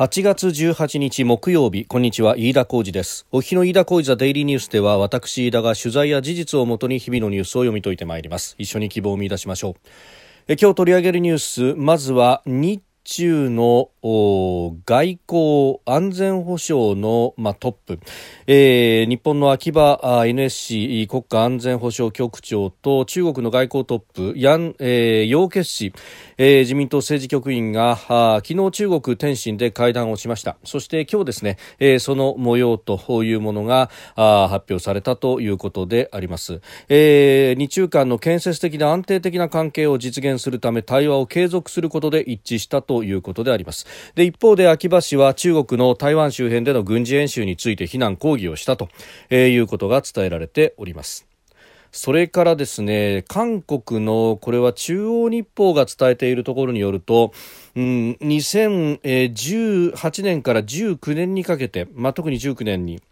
8月18日木曜日。こんにちは。飯田浩二です。お日の飯田浩二ザデイリーニュースでは私飯田が取材や事実をもとに日々のニュースを読み解いてまいります。一緒に希望を見出しましょう。え今日取り上げるニュース。まずは日中の外交安全保障の、まあ、トップ、えー、日本の秋葉 NSC 国家安全保障局長と中国の外交トップヤン、えー、楊潔氏、えー、自民党政治局員があ昨日中国天津で会談をしました。そして今日ですね、えー、その模様というものがあ発表されたということであります、えー、日中間の建設的な安定的な関係を実現するため対話を継続することで一致したということであります。で一方で秋葉氏は中国の台湾周辺での軍事演習について非難抗議をしたと、えー、いうことが伝えられております。それからですね、韓国の、これは中央日報が伝えているところによると、うん、2018年から19年にかけて、まあ、特に19年に、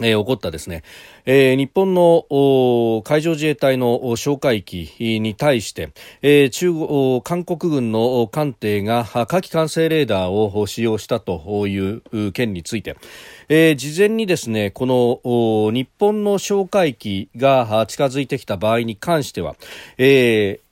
えー、起こったですね、えー、日本の海上自衛隊の哨戒機に対して、えー、中国韓国軍の艦艇が火器管制レーダーを使用したという件について、えー、事前にですねこの日本の哨戒機が近づいてきた場合に関しては、えー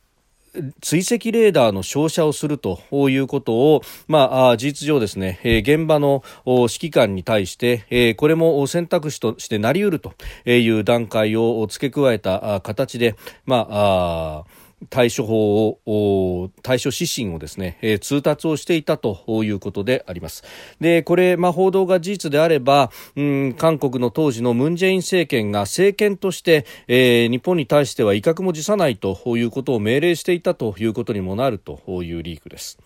追跡レーダーの照射をするということを、まあ、事実上ですね、え、現場の指揮官に対して、え、これも選択肢としてなり得るという段階を付け加えた形で、ま、あ対処法を対処指針をですね、えー、通達をしていたということでありますでこれ、まあ、報道が事実であれば、うん、韓国の当時のムン・ジェイン政権が政権として、えー、日本に対しては威嚇も辞さないということを命令していたということにもなるというリークです。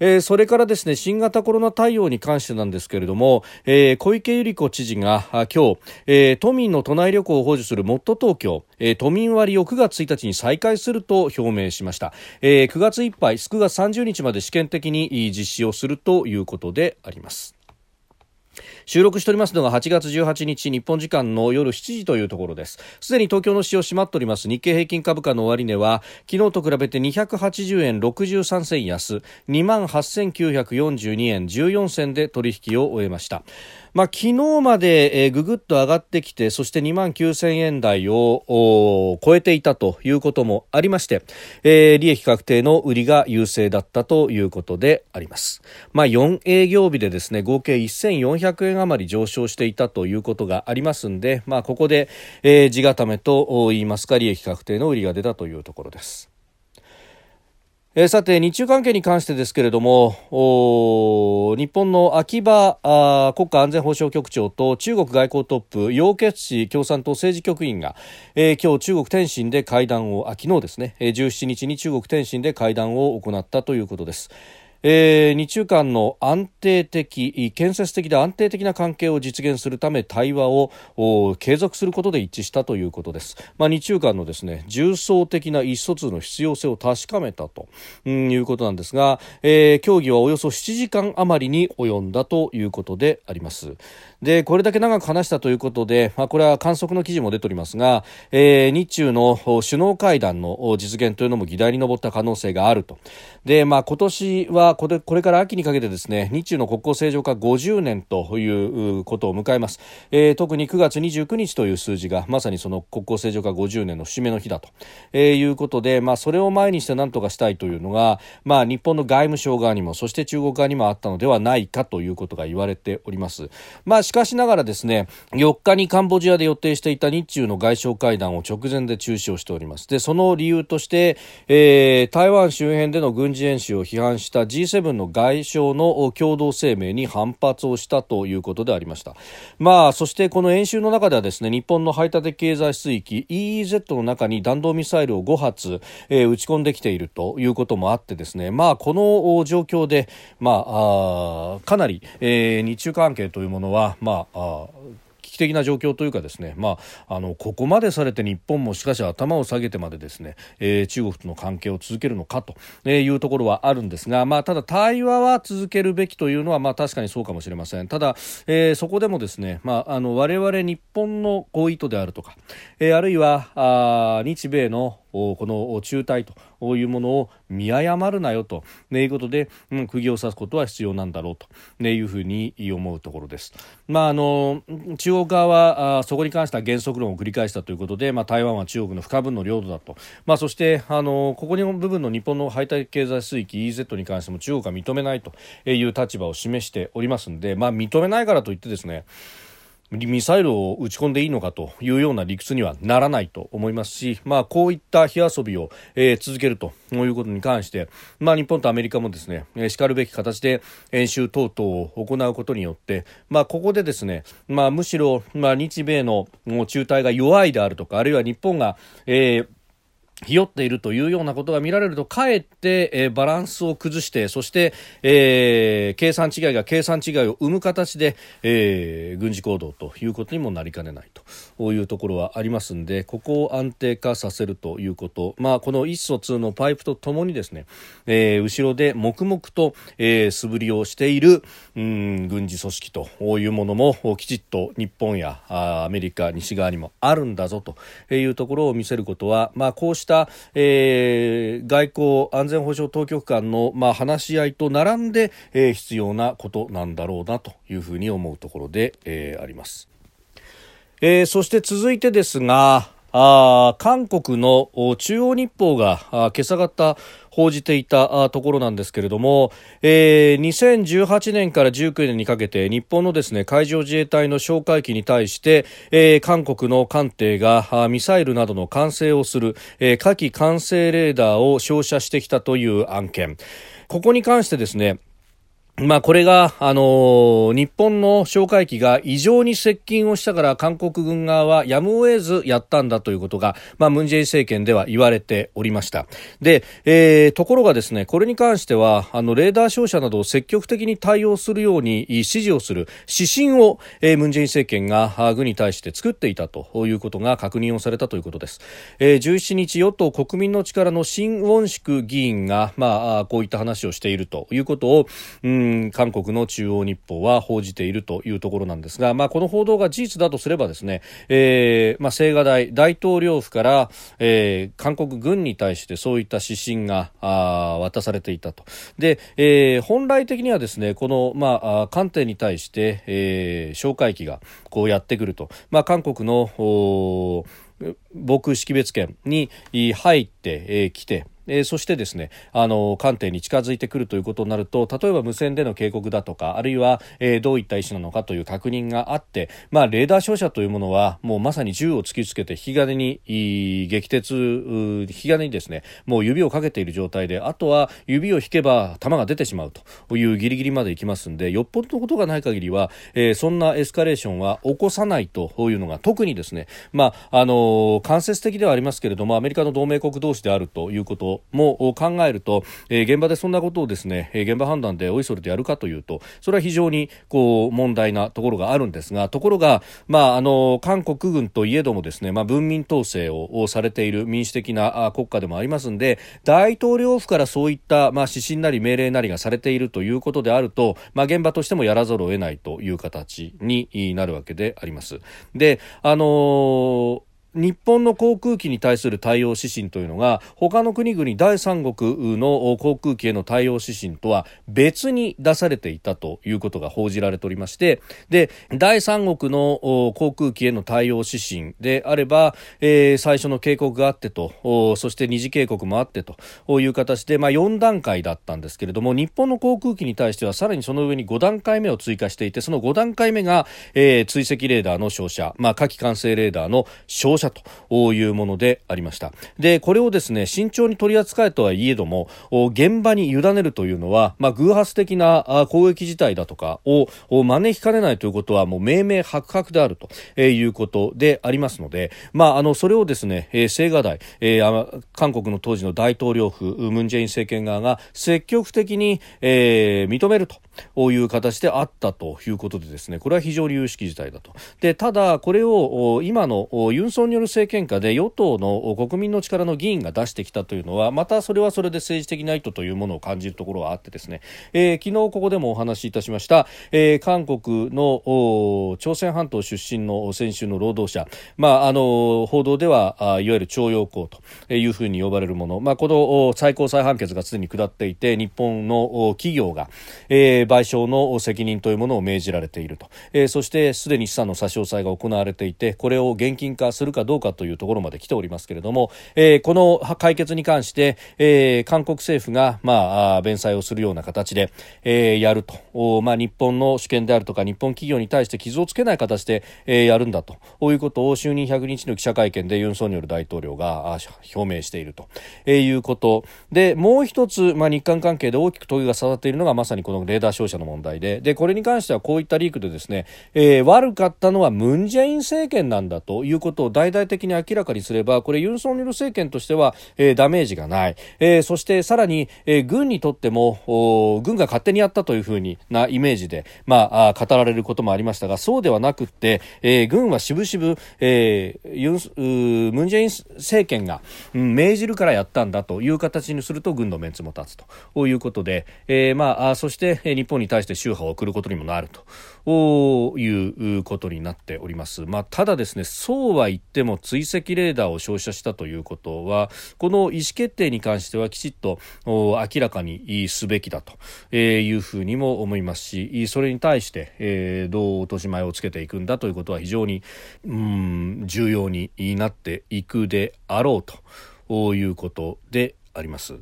えー、それからですね新型コロナ対応に関してなんですけれども、えー、小池百合子知事が今日、えー、都民の都内旅行を補助するもっと東京、えー、都民割を9月1日に再開すると表明しました、えー、9月いっぱい9月30日まで試験的に実施をするということであります。収録しておりますのが8月18日日本時間の夜7時というところです。すでに東京の市場閉まっております。日経平均株価の終値は昨日と比べて280円63銭安。2万8942円14銭で取引を終えました。まあ、昨日まで、えー、ぐぐっと上がってきてそして2万9000円台を超えていたということもありまして、えー、利益確定の売りが優勢だったということであります、まあ、4営業日でですね合計1400円余り上昇していたということがありますんで、まあ、ここで、えー、地固めと言いますか利益確定の売りが出たというところですえ、さて、日中関係に関してですけれども、日本の秋葉国家安全保障局長と中国外交トップ、楊潔氏共産党政治局員が、えー、今日中国天津で会談を、あ昨日ですねえ、17日に中国天津で会談を行ったということです。えー、日中間の安定的建設的で安定的な関係を実現するため対話を継続することで一致したということです、まあ、日中間のですね重層的な意思疎通の必要性を確かめたと、うん、いうことなんですが、えー、協議はおよそ7時間余りに及んだということであります。でこれだけ長く話したということで、まあ、これは観測の記事も出ておりますが、えー、日中の首脳会談の実現というのも議題に上った可能性があると。で、まあ、今年はこれこれから秋にかけてですね日中の国交正常化50年ということを迎えます、えー、特に9月29日という数字がまさにその国交正常化50年の節目の日だと、えー、いうことで、まあ、それを前にして何とかしたいというのが、まあ、日本の外務省側にもそして中国側にもあったのではないかということが言われております、まあしかしながらですね、4日にカンボジアで予定していた日中の外相会談を直前で中止をしております。で、その理由として、えー、台湾周辺での軍事演習を批判した G7 の外相の共同声明に反発をしたということでありました。まあ、そしてこの演習の中ではですね、日本の排他的経済水域 EEZ の中に弾道ミサイルを5発、えー、撃ち込んできているということもあってですね、まあ、この状況で、まあ、あかなり、えー、日中関係というものは、まあ、あ機的な状況というかですね、まあ、あのここまでされて日本もしかし頭を下げてまでですね、えー、中国との関係を続けるのかというところはあるんですが、まあ、ただ対話は続けるべきというのは、まあ、確かにそうかもしれません。ただ、えー、そこでもですね、まあ、あの我々日本の意図であるとか、えー、あるいはあ日米のこの中隊というものを見誤るなよと。ねいうことで、うん、釘を刺すことは必要なんだろうと、ね、いうふうに思うところです。まあ、あの中国側はあそこに関しては原則論を繰り返したということで、まあ、台湾は中国の不可分の領土だと、まあ、そしてあのここの部分の日本の排他的経済水域 EZ に関しても中国は認めないという立場を示しておりますので、まあ、認めないからといってですねミサイルを撃ち込んでいいのかというような理屈にはならないと思いますし、まあ、こういった火遊びを、えー、続けるということに関して、まあ、日本とアメリカもですね、えー、しかるべき形で演習等々を行うことによって、まあ、ここでですね、まあ、むしろ、まあ、日米の中隊が弱いであるとか、あるいは日本が、えーひよっているというようなことが見られると、かえって、えー、バランスを崩して、そして、えー、計算違いが計算違いを生む形で、えー、軍事行動ということにもなりかねないと。いうところはありますんで、ここを安定化させるということ、まあ、この一疎通のパイプとともにですね、えー、後ろで黙々と、えー、素振りをしている、うん、軍事組織というものもきちっと日本やアメリカ、西側にもあるんだぞというところを見せることは、まあ、こうした、えー、外交安全保障当局間の、まあ、話し合いと並んで、えー、必要なことなんだろうなというふうに思うところで、えー、あります。えー、そして続いてですが、あ韓国の中央日報が今朝方報じていたところなんですけれども、えー、2018年から19年にかけて日本のですね海上自衛隊の哨戒機に対して、えー、韓国の艦艇がミサイルなどの管制をする、えー、火器管制レーダーを照射してきたという案件。ここに関してですねまあこれが、あのー、日本の哨戒機が異常に接近をしたから韓国軍側はやむを得ずやったんだということが、まあムンジェイン政権では言われておりました。で、えー、ところがですね、これに関しては、あの、レーダー照射などを積極的に対応するように指示をする指針を、えー、ムンジェイン政権が軍に対して作っていたということが確認をされたということです。えー、17日、与党国民の力の新ウォンシク議員が、まあ、こういった話をしているということを、うん韓国の中央日報は報じているというところなんですが、まあ、この報道が事実だとすればですね、えー、まあ、青瓦台大統領府から、えー、韓国軍に対してそういった指針があ渡されていたと。で、えー、本来的にはですね、この、まあ、艦艇に対して、えー、哨戒機がこうやってくると。まあ、韓国の防空識別圏に入ってき、えー、て、えー、そしてですねあの艦艇に近づいてくるということになると例えば無線での警告だとかあるいは、えー、どういった意思なのかという確認があって、まあ、レーダー照射というものはもうまさに銃を突きつけて引き金に撃鉄引き金にですねもう指をかけている状態であとは指を引けば弾が出てしまうというギリギリまでいきますんでよっぽどのことがない限りは、えー、そんなエスカレーションは起こさないというのが特にですね、まああの間接的ではありますけれどもアメリカの同盟国同士であるということも考えると、えー、現場でそんなことをですね、えー、現場判断でおいそれでやるかというとそれは非常にこう問題なところがあるんですがところが、まあ、あの韓国軍といえどもですね、まあ、文民統制をされている民主的な国家でもありますので大統領府からそういった、まあ、指針なり命令なりがされているということであると、まあ、現場としてもやらざるを得ないという形になるわけであります。であのー日本の航空機に対する対応指針というのが他の国々第三国の航空機への対応指針とは別に出されていたということが報じられておりましてで第三国の航空機への対応指針であれば、えー、最初の警告があってとそして二次警告もあってという形で、まあ、4段階だったんですけれども日本の航空機に対してはさらにその上に5段階目を追加していてその5段階目が、えー、追跡レーダーの照射、まあ、火器管制レーダーの照射者というものでありました。でこれをですね慎重に取り扱えとはいえども現場に委ねるというのは、まあ、偶発的な攻撃事態だとかを招きかねないということはもう明明白々であるということでありますので、まあ、あのそれをですね青瓦台、えー、韓国の当時の大統領府ムン・ジェイン政権側が積極的に、えー、認めるという形であったということでですねこれは非常に有識事態だと。でただこれを今のユン・ソンよる政権下で与党の国民の力の議員が出してきたというのはまたそれはそれで政治的な意図というものを感じるところがあってですね、えー、昨日ここでもお話しいたしました、えー、韓国の朝鮮半島出身の先週の労働者、まあ、あの報道ではいわゆる徴用工というふうに呼ばれるもの、まあ、この最高裁判決がすでに下っていて日本の企業が、えー、賠償の責任というものを命じられていると、えー、そしてすでに資産の差し押さえが行われていてこれを現金化するかどうかというところまで来ておりますけれども、えー、この解決に関して、えー、韓国政府が、まあ、弁済をするような形で、えー、やると、まあ、日本の主権であるとか日本企業に対して傷をつけない形で、えー、やるんだと。いうことを就任100日の記者会見でユン・ソンニョル大統領が表明していると、えー、いうこと。でもう一つ、まあ、日韓関係で大きく問いが刺さっているのがまさにこのレーダー照射の問題で。でこれに関してはこういったリークでですね、えー、悪かったのはムン・ジェイン政権なんだということを大々的に明らかにすればこれユン・ソンニョル政権としては、えー、ダメージがない、えー、そしてさらに、えー、軍にとっても軍が勝手にやったというふうになイメージで、まあ、語られることもありましたがそうではなくって、えー、軍はしぶしぶ、ムン・ジェイン政権が、うん、命じるからやったんだという形にすると軍のメンツも立つということで、えーまあ、そして日本に対して秋波を送ることにもなると。いうことになっております。まあ、ただですねそうは言っても追跡レーダーを照射したということはこの意思決定に関してはきちっと明らかにすべきだというふうにも思いますしそれに対して、えー、どう落とし前をつけていくんだということは非常にうん重要になっていくであろうということであります。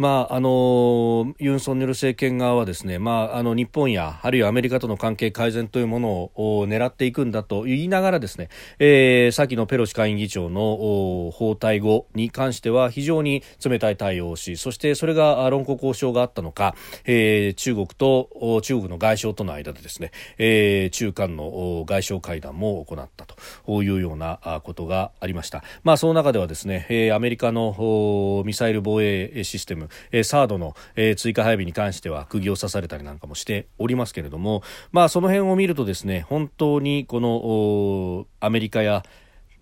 まあ、あのユン・ソンニョル政権側はですね、まあ、あの日本やあるいはアメリカとの関係改善というものを狙っていくんだと言いながらですね、えー、先のペロシ下院議長の訪台後に関しては非常に冷たい対応をしそしてそれが論考交渉があったのか、えー、中国と中国の外相との間でですね、えー、中間の外相会談も行ったというようなことがありました。まあ、その中ではですね、えー、アメリカのミサイル防衛システムえー、サードの、えー、追加配備に関しては釘を刺されたりなんかもしておりますけれども、まあ、その辺を見るとですね本当にこのアメリカや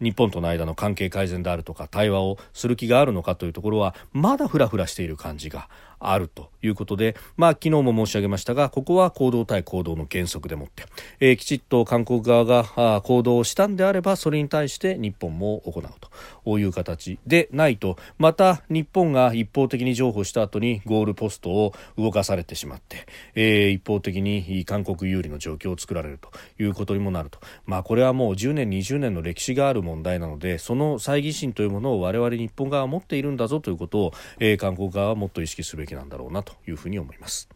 日本との間の関係改善であるとか対話をする気があるのかというところはまだふらふらしている感じがあるということで、まあ、昨日も申し上げましたがここは行動対行動の原則でもって、えー、きちっと韓国側が行動をしたんであればそれに対して日本も行うと。いう形でないとまた日本が一方的に譲歩した後にゴールポストを動かされてしまって、えー、一方的に韓国有利の状況を作られるということにもなると、まあ、これはもう10年20年の歴史がある問題なのでその猜疑心というものを我々日本側は持っているんだぞということを、えー、韓国側はもっと意識すべきなんだろうなというふうに思います。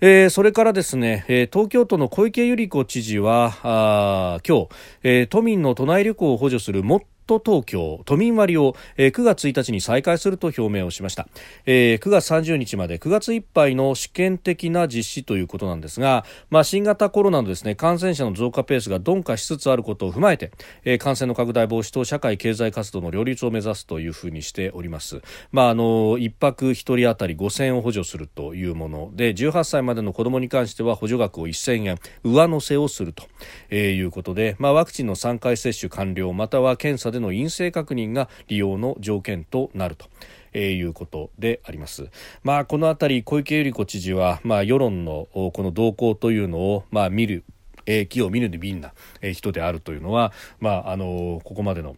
えー、それからですね、えー、東京都の小池百合子知事はあ今日、えー、都民の都内旅行を補助するもっ都東京都民割を、えー、9月1日に再開すると表明をしました、えー、9月30日まで9月いっぱいの試験的な実施ということなんですが、まあ、新型コロナのですね感染者の増加ペースが鈍化しつつあることを踏まえて、えー、感染の拡大防止と社会経済活動の両立を目指すというふうにしております、まあ、あの1泊1人当たり5000円を補助するというもので18歳までの子どもに関しては補助額を1000円上乗せをすると、えー、いうことで、まあ、ワクチンの3回接種完了または検査での陰性確認が利用の条件となると。えー、いうことであります。まあ、この辺り小池百合子知事は、まあ、世論のこの動向というのを、まあ、見る、えー、木を見るで敏な、えー、人であるというのは、まあ、あのここまでの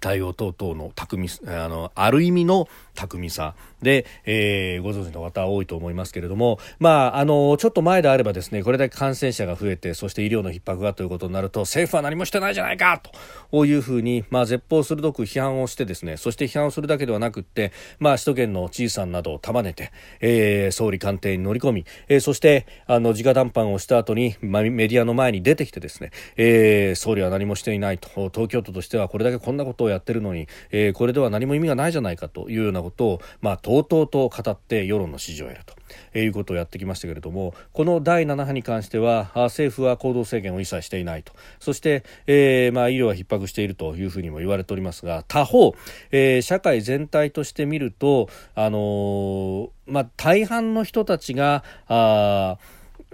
対応等々の巧みあのある意味の巧みさで、えー、ご存知の方多いと思いますけれども、まあ、あのちょっと前であればですねこれだけ感染者が増えてそして医療の逼迫がということになると政府は何もしてないじゃないかというふうに、まあ、絶望鋭く批判をしてですねそして批判をするだけではなくって、まあ、首都圏の知事さんなどを束ねて、えー、総理官邸に乗り込み、えー、そしてあの直談判をした後に、まあ、メディアの前に出てきてですね、えー、総理は何もしていないと。東京都としてはこれだけこんなことをやってるのに、えー、これでは何も意味がないじゃないかというようなことを、まあ、とうとうと語って世論の支持を得ると。いうことをやってきましたけれどもこの第7波に関しては政府は行動制限を一切していないとそして、えーまあ、医療は逼迫しているというふうにも言われておりますが他方、えー、社会全体として見ると、あのー、まあ、大半の人たちがあ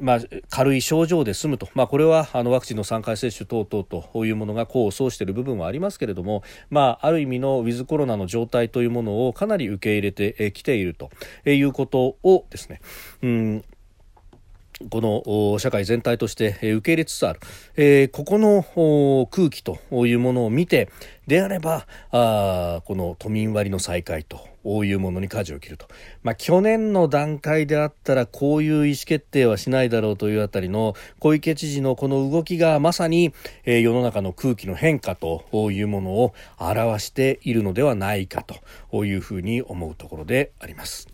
まあ、軽い症状で済むと、まあ、これはあのワクチンの3回接種等々というものが功を奏している部分はありますけれども、まあ、ある意味のウィズコロナの状態というものをかなり受け入れてきているということをですね、うん。この社会全体として受け入れつつある、えー、ここの空気というものを見てであればあこの都民割の再開というものに舵を切ると、まあ、去年の段階であったらこういう意思決定はしないだろうというあたりの小池知事のこの動きがまさに、えー、世の中の空気の変化というものを表しているのではないかというふうに思うところであります。